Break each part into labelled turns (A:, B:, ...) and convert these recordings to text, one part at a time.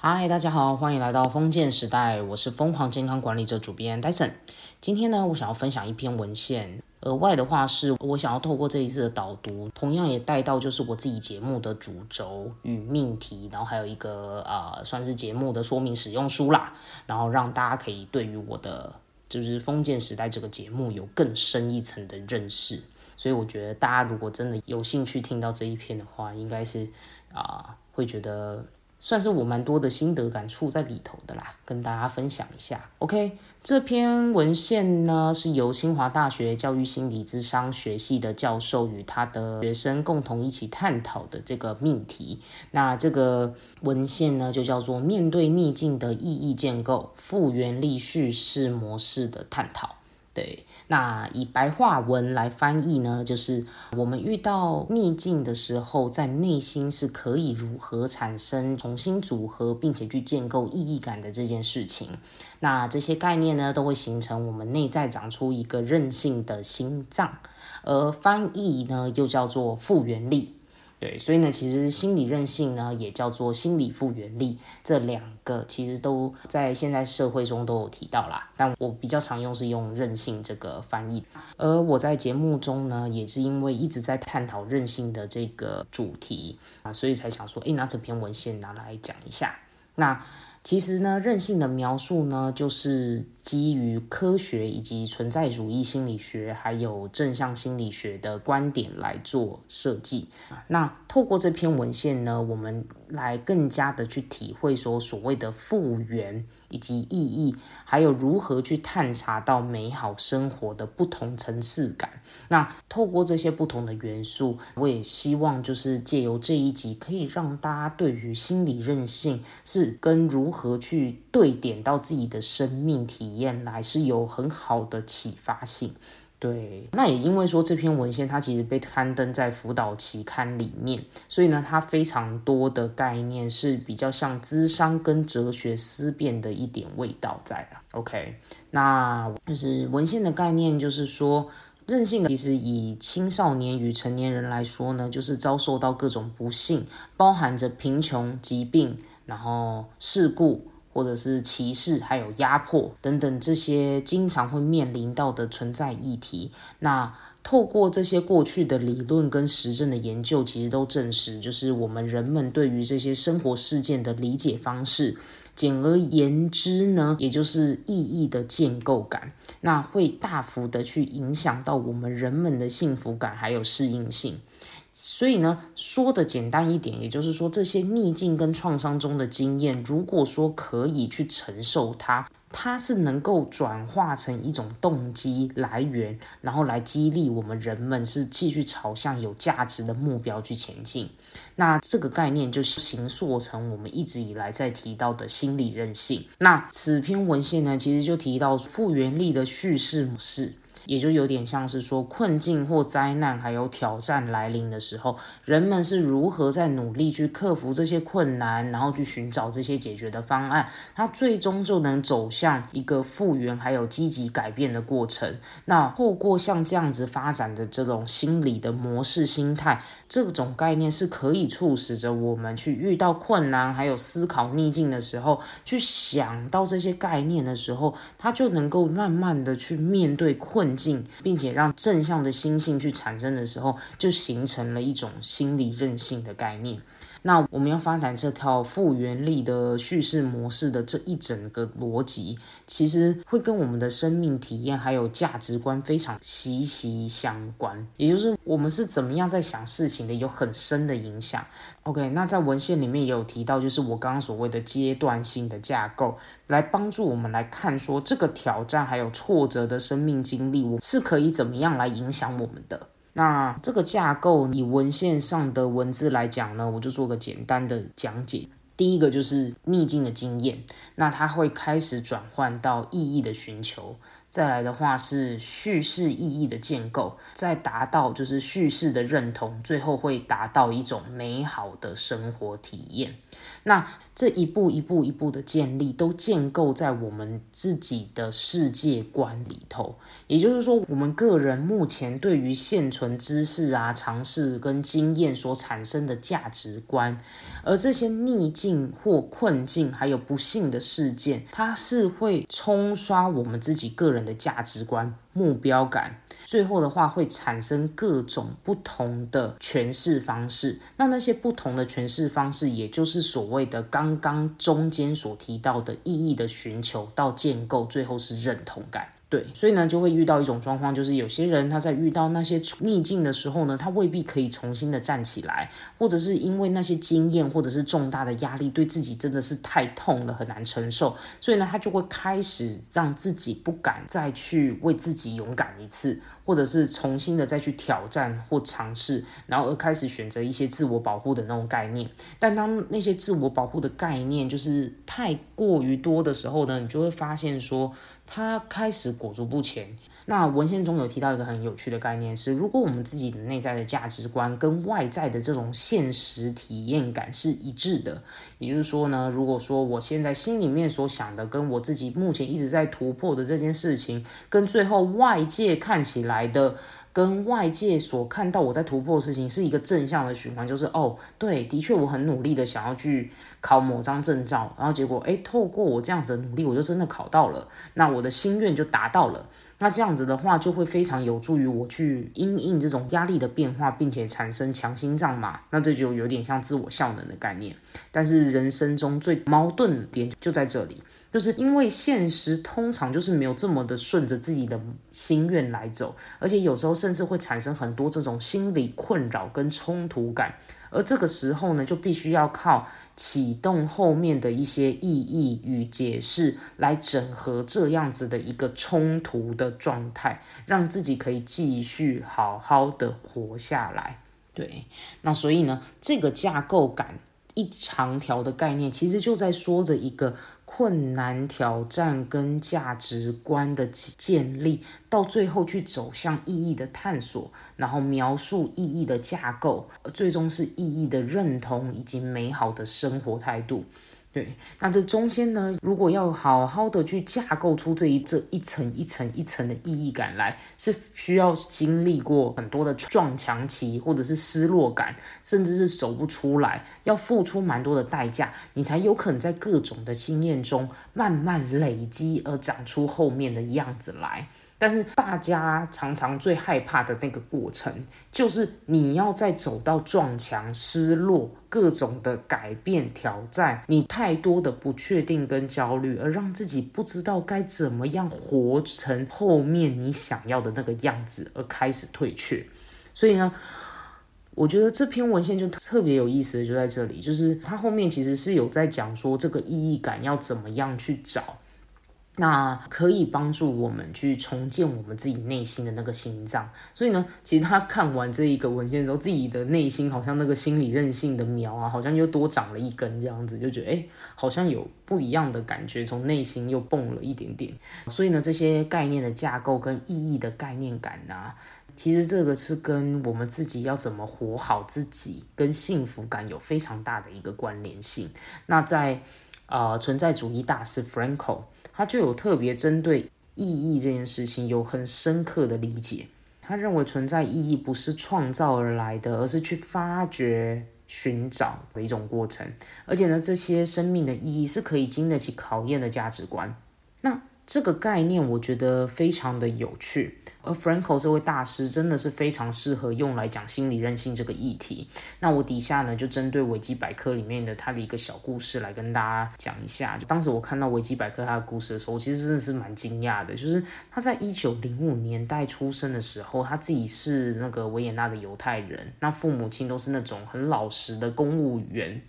A: 嗨，大家好，欢迎来到封建时代，我是疯狂健康管理者主编 Dyson。今天呢，我想要分享一篇文献，额外的话是我想要透过这一次的导读，同样也带到就是我自己节目的主轴与命题，然后还有一个呃算是节目的说明使用书啦，然后让大家可以对于我的就是封建时代这个节目有更深一层的认识。所以我觉得大家如果真的有兴趣听到这一篇的话，应该是啊会觉得。算是我蛮多的心得感触在里头的啦，跟大家分享一下。OK，这篇文献呢是由清华大学教育心理智商学系的教授与他的学生共同一起探讨的这个命题。那这个文献呢就叫做《面对逆境的意义建构：复原力叙事模式的探讨》。对，那以白话文来翻译呢，就是我们遇到逆境的时候，在内心是可以如何产生重新组合，并且去建构意义感的这件事情。那这些概念呢，都会形成我们内在长出一个韧性的心脏，而翻译呢，又叫做复原力。对，所以呢，其实心理韧性呢，也叫做心理复原力，这两个其实都在现在社会中都有提到啦。但我比较常用是用韧性这个翻译，而我在节目中呢，也是因为一直在探讨韧性的这个主题啊，所以才想说，诶，拿这篇文献拿来讲一下。那其实呢，韧性的描述呢，就是基于科学以及存在主义心理学，还有正向心理学的观点来做设计。那透过这篇文献呢，我们来更加的去体会说所谓的复原。以及意义，还有如何去探查到美好生活的不同层次感。那透过这些不同的元素，我也希望就是借由这一集，可以让大家对于心理韧性是跟如何去对点到自己的生命体验来，是有很好的启发性。对，那也因为说这篇文献它其实被刊登在辅导期刊里面，所以呢，它非常多的概念是比较像资商跟哲学思辨的一点味道在了。OK，那就是文献的概念，就是说任性的其实以青少年与成年人来说呢，就是遭受到各种不幸，包含着贫穷、疾病，然后事故。或者是歧视，还有压迫等等这些经常会面临到的存在议题。那透过这些过去的理论跟实证的研究，其实都证实，就是我们人们对于这些生活事件的理解方式，简而言之呢，也就是意义的建构感，那会大幅的去影响到我们人们的幸福感还有适应性。所以呢，说的简单一点，也就是说，这些逆境跟创伤中的经验，如果说可以去承受它，它是能够转化成一种动机来源，然后来激励我们人们是继续朝向有价值的目标去前进。那这个概念就形塑成我们一直以来在提到的心理韧性。那此篇文献呢，其实就提到复原力的叙事模式。也就有点像是说，困境或灾难还有挑战来临的时候，人们是如何在努力去克服这些困难，然后去寻找这些解决的方案，它最终就能走向一个复原还有积极改变的过程。那透过像这样子发展的这种心理的模式心态，这种概念是可以促使着我们去遇到困难还有思考逆境的时候，去想到这些概念的时候，它就能够慢慢的去面对困。境并且让正向的心性去产生的时候，就形成了一种心理韧性的概念。那我们要发展这套复原力的叙事模式的这一整个逻辑，其实会跟我们的生命体验还有价值观非常息息相关。也就是我们是怎么样在想事情的，有很深的影响。OK，那在文献里面也有提到，就是我刚刚所谓的阶段性的架构，来帮助我们来看说这个挑战还有挫折的生命经历，我是可以怎么样来影响我们的。那这个架构以文献上的文字来讲呢，我就做个简单的讲解。第一个就是逆境的经验，那它会开始转换到意义的寻求。再来的话是叙事意义的建构，再达到就是叙事的认同，最后会达到一种美好的生活体验。那这一步一步一步的建立，都建构在我们自己的世界观里头。也就是说，我们个人目前对于现存知识啊、尝试跟经验所产生的价值观，而这些逆境。或困境，还有不幸的事件，它是会冲刷我们自己个人的价值观、目标感。最后的话会产生各种不同的诠释方式，那那些不同的诠释方式，也就是所谓的刚刚中间所提到的意义的寻求到建构，最后是认同感。对，所以呢，就会遇到一种状况，就是有些人他在遇到那些逆境的时候呢，他未必可以重新的站起来，或者是因为那些经验或者是重大的压力，对自己真的是太痛了，很难承受，所以呢，他就会开始让自己不敢再去为自己勇敢一次。或者是重新的再去挑战或尝试，然后而开始选择一些自我保护的那种概念。但当那些自我保护的概念就是太过于多的时候呢，你就会发现说，他开始裹足不前。那文献中有提到一个很有趣的概念是，如果我们自己的内在的价值观跟外在的这种现实体验感是一致的，也就是说呢，如果说我现在心里面所想的跟我自己目前一直在突破的这件事情，跟最后外界看起来的。跟外界所看到我在突破的事情是一个正向的循环，就是哦，对，的确我很努力的想要去考某张证照，然后结果诶，透过我这样子的努力，我就真的考到了，那我的心愿就达到了。那这样子的话，就会非常有助于我去因应这种压力的变化，并且产生强心脏嘛。那这就有点像自我效能的概念。但是人生中最矛盾的点就在这里。就是因为现实通常就是没有这么的顺着自己的心愿来走，而且有时候甚至会产生很多这种心理困扰跟冲突感，而这个时候呢，就必须要靠启动后面的一些意义与解释来整合这样子的一个冲突的状态，让自己可以继续好好的活下来。对，那所以呢，这个架构感。一长条的概念，其实就在说着一个困难挑战跟价值观的建立，到最后去走向意义的探索，然后描述意义的架构，最终是意义的认同以及美好的生活态度。对，那这中间呢，如果要好好的去架构出这一这一层一层一层的意义感来，是需要经历过很多的撞墙期，或者是失落感，甚至是走不出来，要付出蛮多的代价，你才有可能在各种的经验中慢慢累积而长出后面的样子来。但是大家常常最害怕的那个过程，就是你要再走到撞墙、失落、各种的改变、挑战，你太多的不确定跟焦虑，而让自己不知道该怎么样活成后面你想要的那个样子，而开始退却。所以呢，我觉得这篇文献就特别有意思的就在这里，就是它后面其实是有在讲说这个意义感要怎么样去找。那可以帮助我们去重建我们自己内心的那个心脏。所以呢，其实他看完这一个文献之后，自己的内心好像那个心理韧性的苗啊，好像又多长了一根，这样子就觉得，哎，好像有不一样的感觉，从内心又蹦了一点点。所以呢，这些概念的架构跟意义的概念感啊，其实这个是跟我们自己要怎么活好自己，跟幸福感有非常大的一个关联性。那在呃存在主义大师 Franco。他就有特别针对意义这件事情有很深刻的理解。他认为存在意义不是创造而来的，而是去发掘、寻找的一种过程。而且呢，这些生命的意义是可以经得起考验的价值观。那这个概念我觉得非常的有趣。而 Franco 这位大师真的是非常适合用来讲心理韧性这个议题。那我底下呢就针对维基百科里面的他的一个小故事来跟大家讲一下。就当时我看到维基百科他的故事的时候，我其实真的是蛮惊讶的。就是他在一九零五年代出生的时候，他自己是那个维也纳的犹太人，那父母亲都是那种很老实的公务员。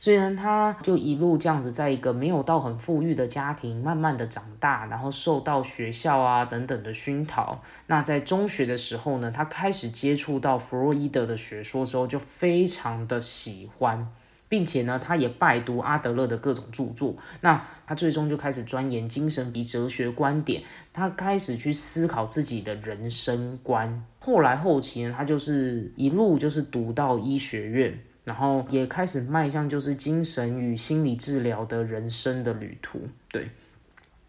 A: 所以呢，他就一路这样子，在一个没有到很富裕的家庭，慢慢的长大，然后受到学校啊等等的熏陶。那在中学的时候呢，他开始接触到弗洛伊德的学说之后，就非常的喜欢，并且呢，他也拜读阿德勒的各种著作。那他最终就开始钻研精神及哲学观点，他开始去思考自己的人生观。后来后期呢，他就是一路就是读到医学院。然后也开始迈向就是精神与心理治疗的人生的旅途。对，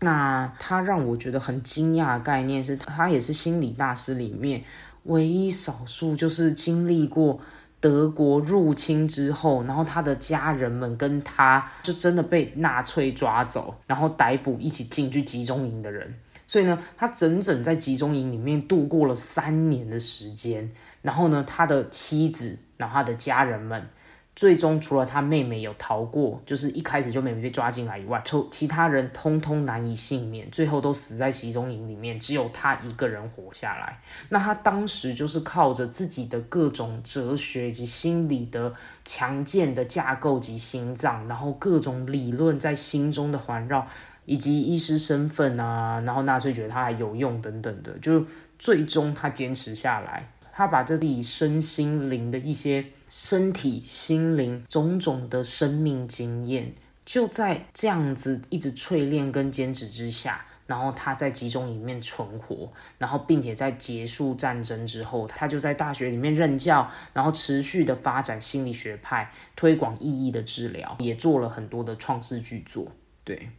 A: 那他让我觉得很惊讶的概念是，他也是心理大师里面唯一少数就是经历过德国入侵之后，然后他的家人们跟他就真的被纳粹抓走，然后逮捕一起进去集中营的人。所以呢，他整整在集中营里面度过了三年的时间。然后呢，他的妻子，然后他的家人们。最终，除了他妹妹有逃过，就是一开始就妹妹被抓进来以外，其其他人通通难以幸免，最后都死在集中营里面，只有他一个人活下来。那他当时就是靠着自己的各种哲学以及心理的强健的架构及心脏，然后各种理论在心中的环绕，以及医师身份啊，然后纳粹觉得他还有用等等的，就最终他坚持下来。他把这里身心灵的一些身体、心灵种种的生命经验，就在这样子一直淬炼跟坚持之下，然后他在集中营里面存活，然后并且在结束战争之后，他就在大学里面任教，然后持续的发展心理学派，推广意义的治疗，也做了很多的创世巨作。对，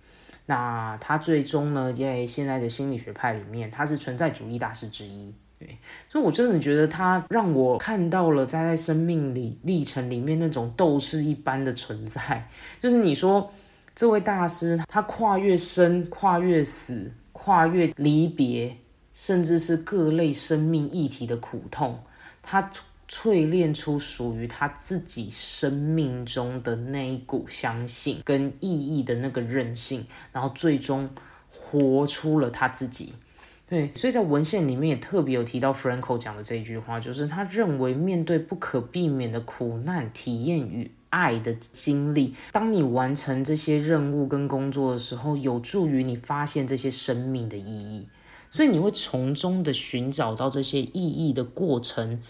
A: 那他最终呢，在现在的心理学派里面，他是存在主义大师之一。对，所以我真的觉得他让我看到了在在生命里历程里面那种斗士一般的存在。就是你说这位大师，他跨越生、跨越死、跨越离别，甚至是各类生命议题的苦痛，他淬炼出属于他自己生命中的那一股相信跟意义的那个韧性，然后最终活出了他自己。对，所以在文献里面也特别有提到 Franco 讲的这一句话，就是他认为面对不可避免的苦难体验与爱的经历，当你完成这些任务跟工作的时候，有助于你发现这些生命的意义，所以你会从中的寻找到这些意义的过程。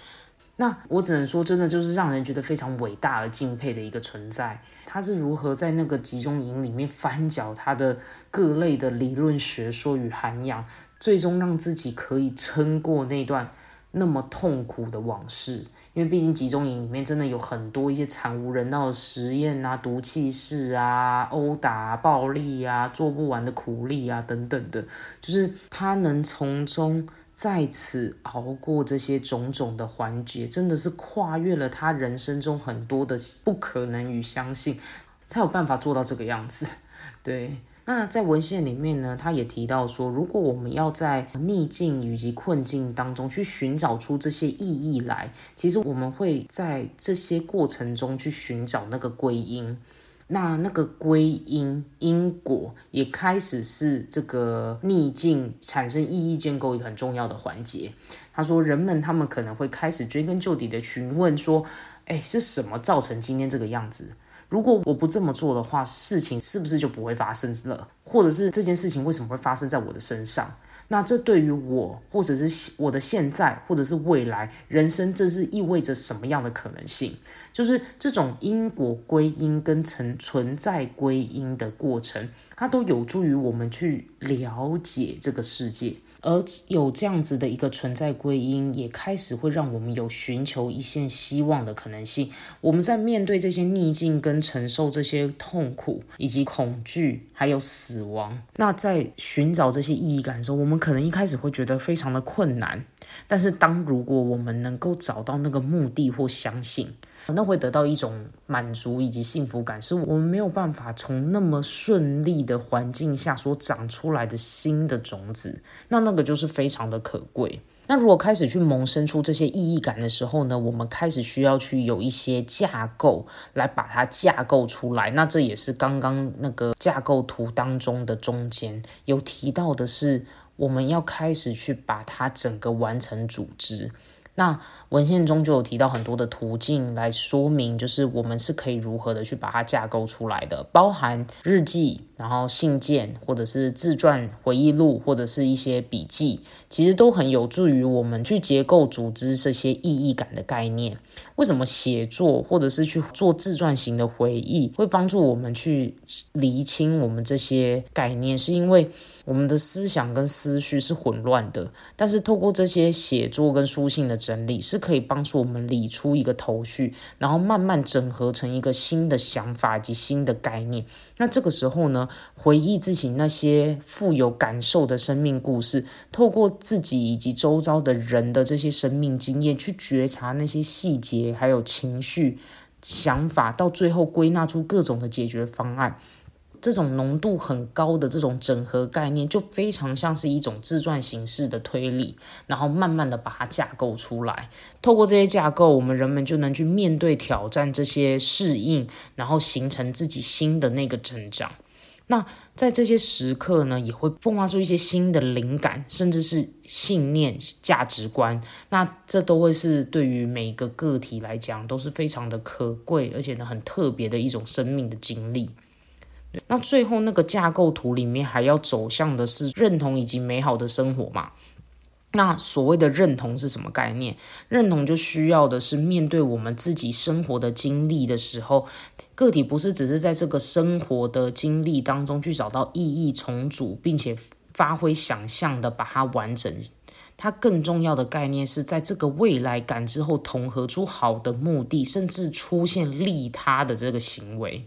A: 那我只能说，真的就是让人觉得非常伟大而敬佩的一个存在。他是如何在那个集中营里面翻搅他的各类的理论学说与涵养。最终让自己可以撑过那段那么痛苦的往事，因为毕竟集中营里面真的有很多一些惨无人道的实验啊、毒气室啊、殴打、暴力啊、做不完的苦力啊等等的，就是他能从中在此熬过这些种种的环节，真的是跨越了他人生中很多的不可能与相信，才有办法做到这个样子，对。那在文献里面呢，他也提到说，如果我们要在逆境以及困境当中去寻找出这些意义来，其实我们会在这些过程中去寻找那个归因。那那个归因因果也开始是这个逆境产生意义建构一个很重要的环节。他说，人们他们可能会开始追根究底的询问说，哎，是什么造成今天这个样子？如果我不这么做的话，事情是不是就不会发生了？或者是这件事情为什么会发生在我的身上？那这对于我，或者是我的现在，或者是未来人生，这是意味着什么样的可能性？就是这种因果归因跟存存在归因的过程，它都有助于我们去了解这个世界。而有这样子的一个存在归因，也开始会让我们有寻求一线希望的可能性。我们在面对这些逆境跟承受这些痛苦以及恐惧，还有死亡，那在寻找这些意义感的时候，我们可能一开始会觉得非常的困难。但是当如果我们能够找到那个目的或相信，那会得到一种满足以及幸福感，是我们没有办法从那么顺利的环境下所长出来的新的种子。那那个就是非常的可贵。那如果开始去萌生出这些意义感的时候呢，我们开始需要去有一些架构来把它架构出来。那这也是刚刚那个架构图当中的中间有提到的是，我们要开始去把它整个完成组织。那文献中就有提到很多的途径来说明，就是我们是可以如何的去把它架构出来的，包含日记，然后信件，或者是自传、回忆录，或者是一些笔记，其实都很有助于我们去结构组织这些意义感的概念。为什么写作或者是去做自传型的回忆会帮助我们去厘清我们这些概念？是因为我们的思想跟思绪是混乱的，但是透过这些写作跟书信的整理，是可以帮助我们理出一个头绪，然后慢慢整合成一个新的想法以及新的概念。那这个时候呢，回忆自己那些富有感受的生命故事，透过自己以及周遭的人的这些生命经验，去觉察那些细节，还有情绪、想法，到最后归纳出各种的解决方案。这种浓度很高的这种整合概念，就非常像是一种自传形式的推理，然后慢慢的把它架构出来。透过这些架构，我们人们就能去面对挑战这些适应，然后形成自己新的那个成长。那在这些时刻呢，也会迸发出一些新的灵感，甚至是信念、价值观。那这都会是对于每个个体来讲，都是非常的可贵，而且呢很特别的一种生命的经历。那最后那个架构图里面还要走向的是认同以及美好的生活嘛？那所谓的认同是什么概念？认同就需要的是面对我们自己生活的经历的时候，个体不是只是在这个生活的经历当中去找到意义重组，并且发挥想象的把它完整。它更重要的概念是在这个未来感知后，统合出好的目的，甚至出现利他的这个行为。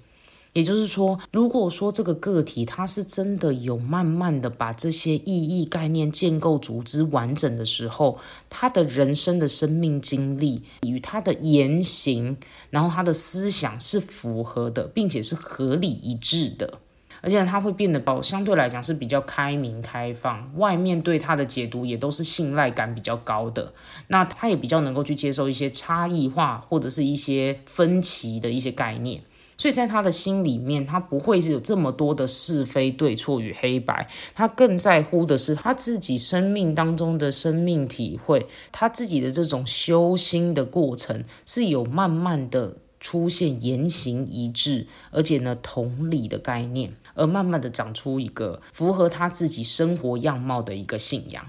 A: 也就是说，如果说这个个体他是真的有慢慢的把这些意义概念建构组织完整的时候，他的人生的生命经历与他的言行，然后他的思想是符合的，并且是合理一致的，而且他会变得哦，相对来讲是比较开明开放，外面对他的解读也都是信赖感比较高的，那他也比较能够去接受一些差异化或者是一些分歧的一些概念。所以在他的心里面，他不会是有这么多的是非对错与黑白，他更在乎的是他自己生命当中的生命体会，他自己的这种修心的过程是有慢慢的出现言行一致，而且呢同理的概念，而慢慢的长出一个符合他自己生活样貌的一个信仰，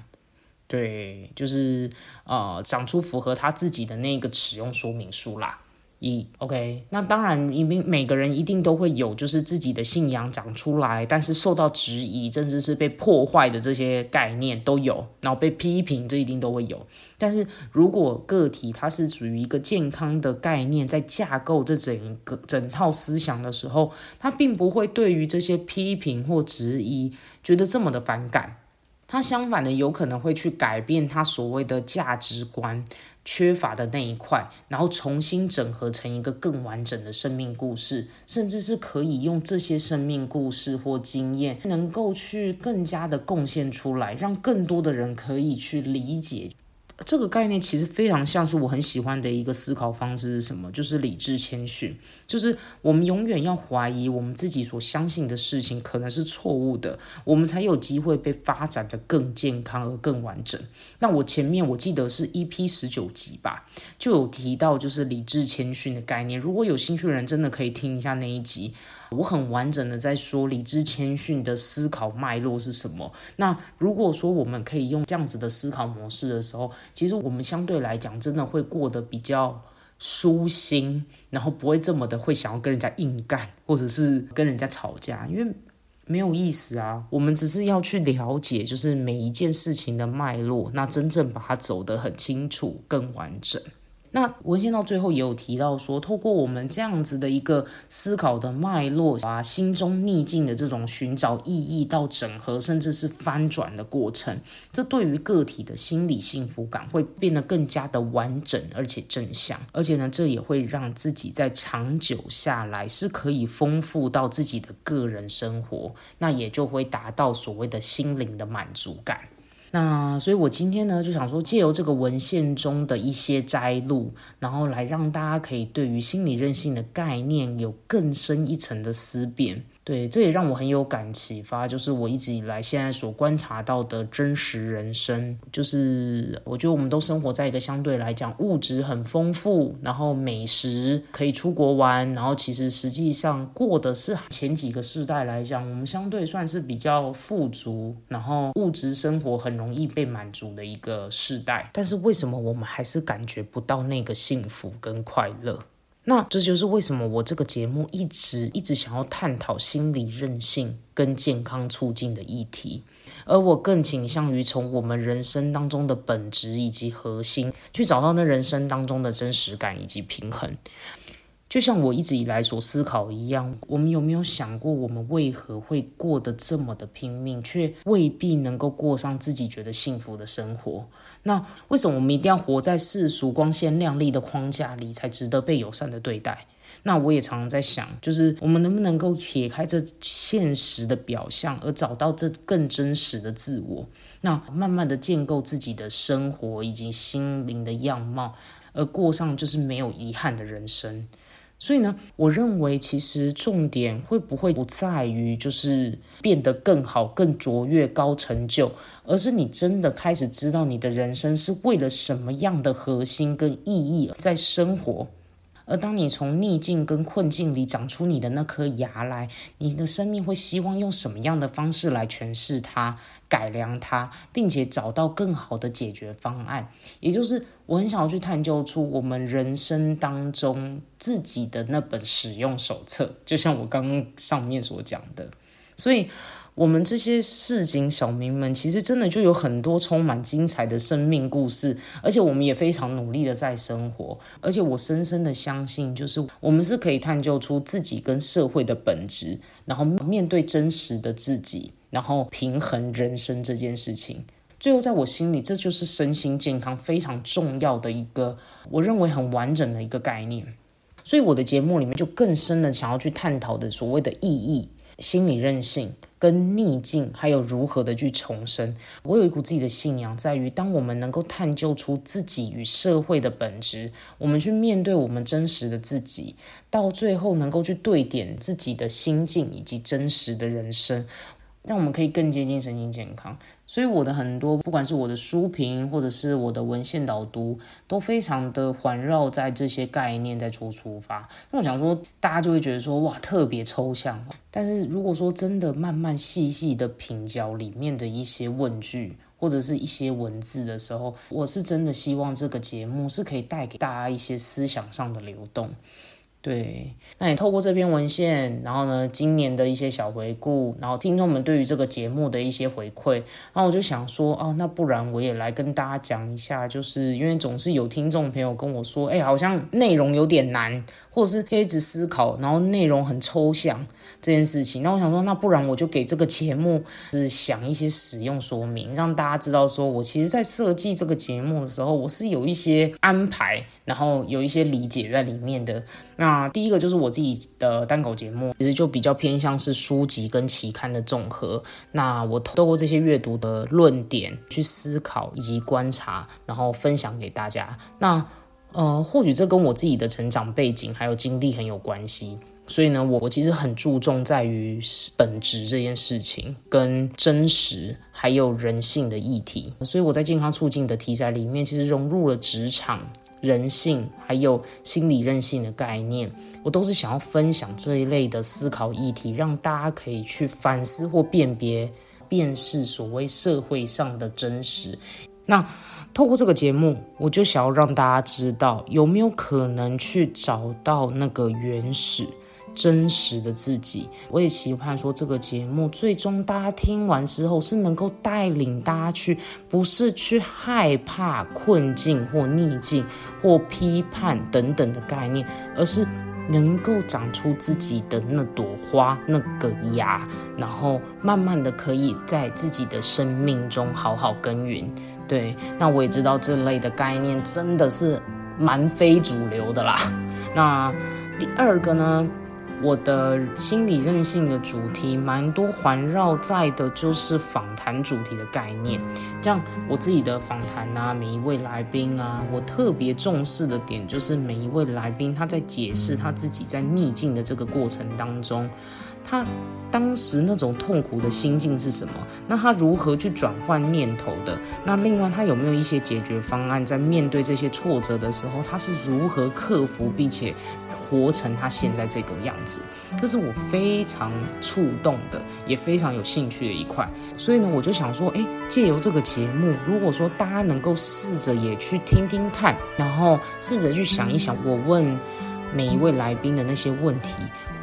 A: 对，就是呃长出符合他自己的那个使用说明书啦。一 OK，那当然，因为每个人一定都会有，就是自己的信仰长出来，但是受到质疑，甚至是被破坏的这些概念都有，然后被批评，这一定都会有。但是如果个体它是属于一个健康的概念，在架构这整个整套思想的时候，它并不会对于这些批评或质疑觉得这么的反感，他相反的有可能会去改变他所谓的价值观。缺乏的那一块，然后重新整合成一个更完整的生命故事，甚至是可以用这些生命故事或经验，能够去更加的贡献出来，让更多的人可以去理解。这个概念其实非常像是我很喜欢的一个思考方式是什么？就是理智谦逊，就是我们永远要怀疑我们自己所相信的事情可能是错误的，我们才有机会被发展的更健康而更完整。那我前面我记得是 EP 十九集吧，就有提到就是理智谦逊的概念。如果有兴趣的人，真的可以听一下那一集。我很完整的在说理智谦逊的思考脉络是什么。那如果说我们可以用这样子的思考模式的时候，其实我们相对来讲真的会过得比较舒心，然后不会这么的会想要跟人家硬干，或者是跟人家吵架，因为没有意思啊。我们只是要去了解，就是每一件事情的脉络，那真正把它走得很清楚、更完整。那文献到最后也有提到说，透过我们这样子的一个思考的脉络啊，心中逆境的这种寻找意义到整合，甚至是翻转的过程，这对于个体的心理幸福感会变得更加的完整而且正向，而且呢，这也会让自己在长久下来是可以丰富到自己的个人生活，那也就会达到所谓的心灵的满足感。那所以，我今天呢就想说，借由这个文献中的一些摘录，然后来让大家可以对于心理韧性的概念有更深一层的思辨。对，这也让我很有感启发，就是我一直以来现在所观察到的真实人生，就是我觉得我们都生活在一个相对来讲物质很丰富，然后美食可以出国玩，然后其实实际上过的是前几个世代来讲，我们相对算是比较富足，然后物质生活很容易被满足的一个世代。但是为什么我们还是感觉不到那个幸福跟快乐？那这就是为什么我这个节目一直一直想要探讨心理韧性跟健康促进的议题，而我更倾向于从我们人生当中的本质以及核心，去找到那人生当中的真实感以及平衡。就像我一直以来所思考一样，我们有没有想过，我们为何会过得这么的拼命，却未必能够过上自己觉得幸福的生活？那为什么我们一定要活在世俗光鲜亮丽的框架里，才值得被友善的对待？那我也常常在想，就是我们能不能够撇开这现实的表象，而找到这更真实的自我？那慢慢的建构自己的生活以及心灵的样貌，而过上就是没有遗憾的人生。所以呢，我认为其实重点会不会不在于就是变得更好、更卓越、高成就，而是你真的开始知道你的人生是为了什么样的核心跟意义在生活。而当你从逆境跟困境里长出你的那颗牙来，你的生命会希望用什么样的方式来诠释它、改良它，并且找到更好的解决方案。也就是我很想要去探究出我们人生当中自己的那本使用手册，就像我刚刚上面所讲的，所以。我们这些市井小民们，其实真的就有很多充满精彩的生命故事，而且我们也非常努力的在生活。而且我深深的相信，就是我们是可以探究出自己跟社会的本质，然后面对真实的自己，然后平衡人生这件事情。最后，在我心里，这就是身心健康非常重要的一个，我认为很完整的一个概念。所以我的节目里面就更深的想要去探讨的所谓的意义、心理韧性。跟逆境，还有如何的去重生。我有一股自己的信仰，在于当我们能够探究出自己与社会的本质，我们去面对我们真实的自己，到最后能够去对点自己的心境以及真实的人生。让我们可以更接近身心健康，所以我的很多不管是我的书评或者是我的文献导读，都非常的环绕在这些概念在做出发。那我想说，大家就会觉得说，哇，特别抽象。但是如果说真的慢慢细细的品嚼里面的一些问句或者是一些文字的时候，我是真的希望这个节目是可以带给大家一些思想上的流动。对，那你透过这篇文献，然后呢，今年的一些小回顾，然后听众们对于这个节目的一些回馈，然后我就想说，哦，那不然我也来跟大家讲一下，就是因为总是有听众朋友跟我说，哎，好像内容有点难，或者是可以一直思考，然后内容很抽象。这件事情，那我想说，那不然我就给这个节目是想一些使用说明，让大家知道，说我其实在设计这个节目的时候，我是有一些安排，然后有一些理解在里面的。那第一个就是我自己的单口节目，其实就比较偏向是书籍跟期刊的总和。那我透过这些阅读的论点去思考以及观察，然后分享给大家。那呃，或许这跟我自己的成长背景还有经历很有关系。所以呢，我我其实很注重在于本质这件事情，跟真实还有人性的议题。所以我在健康促进的题材里面，其实融入了职场、人性还有心理韧性的概念。我都是想要分享这一类的思考议题，让大家可以去反思或辨别、辨识所谓社会上的真实。那透过这个节目，我就想要让大家知道，有没有可能去找到那个原始。真实的自己，我也期盼说这个节目最终大家听完之后是能够带领大家去，不是去害怕困境或逆境或批判等等的概念，而是能够长出自己的那朵花那个芽，然后慢慢的可以在自己的生命中好好耕耘。对，那我也知道这类的概念真的是蛮非主流的啦。那第二个呢？我的心理韧性的主题蛮多，环绕在的就是访谈主题的概念。这样，我自己的访谈啊，每一位来宾啊，我特别重视的点就是每一位来宾他在解释他自己在逆境的这个过程当中。他当时那种痛苦的心境是什么？那他如何去转换念头的？那另外他有没有一些解决方案？在面对这些挫折的时候，他是如何克服，并且活成他现在这个样子？这是我非常触动的，也非常有兴趣的一块。所以呢，我就想说，诶，借由这个节目，如果说大家能够试着也去听听看，然后试着去想一想，我问。每一位来宾的那些问题。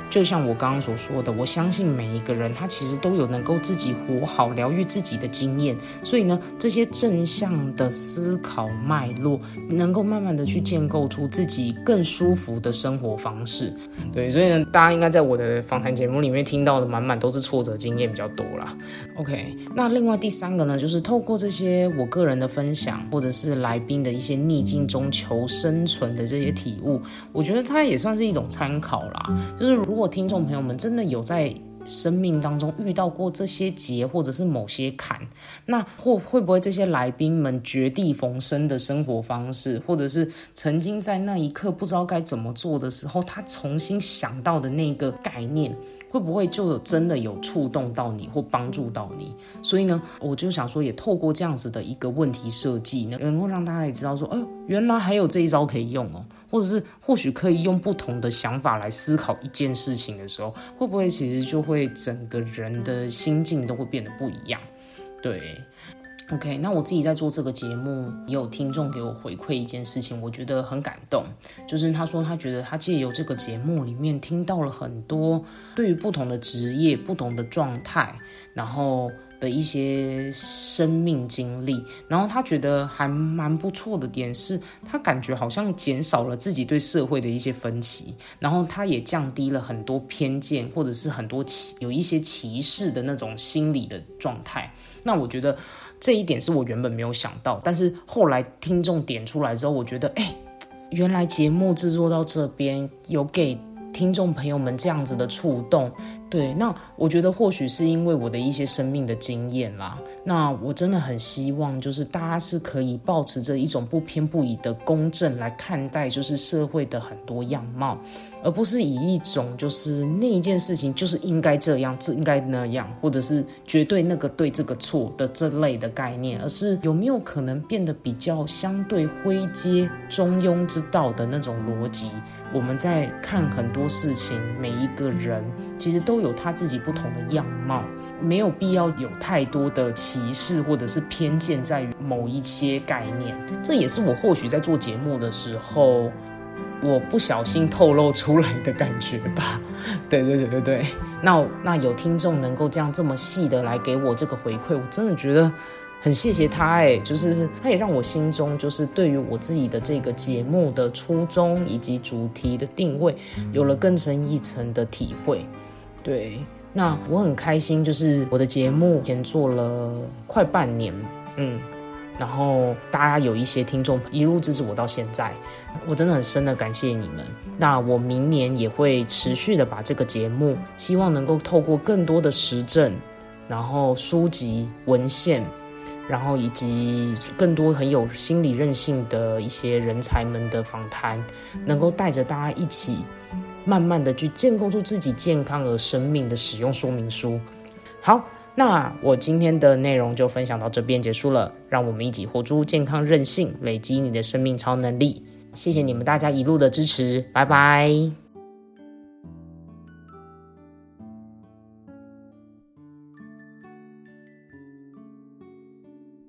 A: 就像我刚刚所说的，我相信每一个人他其实都有能够自己活好、疗愈自己的经验，所以呢，这些正向的思考脉络，能够慢慢的去建构出自己更舒服的生活方式。对，所以呢，大家应该在我的访谈节目里面听到的满满都是挫折经验比较多啦。OK，那另外第三个呢，就是透过这些我个人的分享，或者是来宾的一些逆境中求生存的这些体悟，我觉得它也算是一种参考啦。就是如如果听众朋友们真的有在生命当中遇到过这些劫，或者是某些坎，那或会不会这些来宾们绝地逢生的生活方式，或者是曾经在那一刻不知道该怎么做的时候，他重新想到的那个概念？会不会就真的有触动到你或帮助到你？所以呢，我就想说，也透过这样子的一个问题设计，能能够让大家也知道说，哎，原来还有这一招可以用哦，或者是或许可以用不同的想法来思考一件事情的时候，会不会其实就会整个人的心境都会变得不一样？对。OK，那我自己在做这个节目，也有听众给我回馈一件事情，我觉得很感动，就是他说他觉得他借由这个节目里面听到了很多对于不同的职业、不同的状态，然后的一些生命经历，然后他觉得还蛮不错的点是，他感觉好像减少了自己对社会的一些分歧，然后他也降低了很多偏见或者是很多歧有一些歧视的那种心理的状态，那我觉得。这一点是我原本没有想到，但是后来听众点出来之后，我觉得，哎，原来节目制作到这边有给听众朋友们这样子的触动。对，那我觉得或许是因为我的一些生命的经验啦。那我真的很希望，就是大家是可以保持着一种不偏不倚的公正来看待，就是社会的很多样貌，而不是以一种就是那一件事情就是应该这样，这应该那样，或者是绝对那个对这个错的这类的概念，而是有没有可能变得比较相对灰阶、中庸之道的那种逻辑？我们在看很多事情，每一个人其实都。有他自己不同的样貌，没有必要有太多的歧视或者是偏见在于某一些概念。这也是我或许在做节目的时候，我不小心透露出来的感觉吧。对对对对对，那那有听众能够这样这么细的来给我这个回馈，我真的觉得很谢谢他哎，就是他也让我心中就是对于我自己的这个节目的初衷以及主题的定位有了更深一层的体会。对，那我很开心，就是我的节目前做了快半年，嗯，然后大家有一些听众一路支持我到现在，我真的很深的感谢你们。那我明年也会持续的把这个节目，希望能够透过更多的实证，然后书籍文献，然后以及更多很有心理韧性的一些人才们的访谈，能够带着大家一起。慢慢的去建构出自己健康和生命的使用说明书。好，那我今天的内容就分享到这边结束了。让我们一起活出健康韧性，累积你的生命超能力。谢谢你们大家一路的支持，拜拜。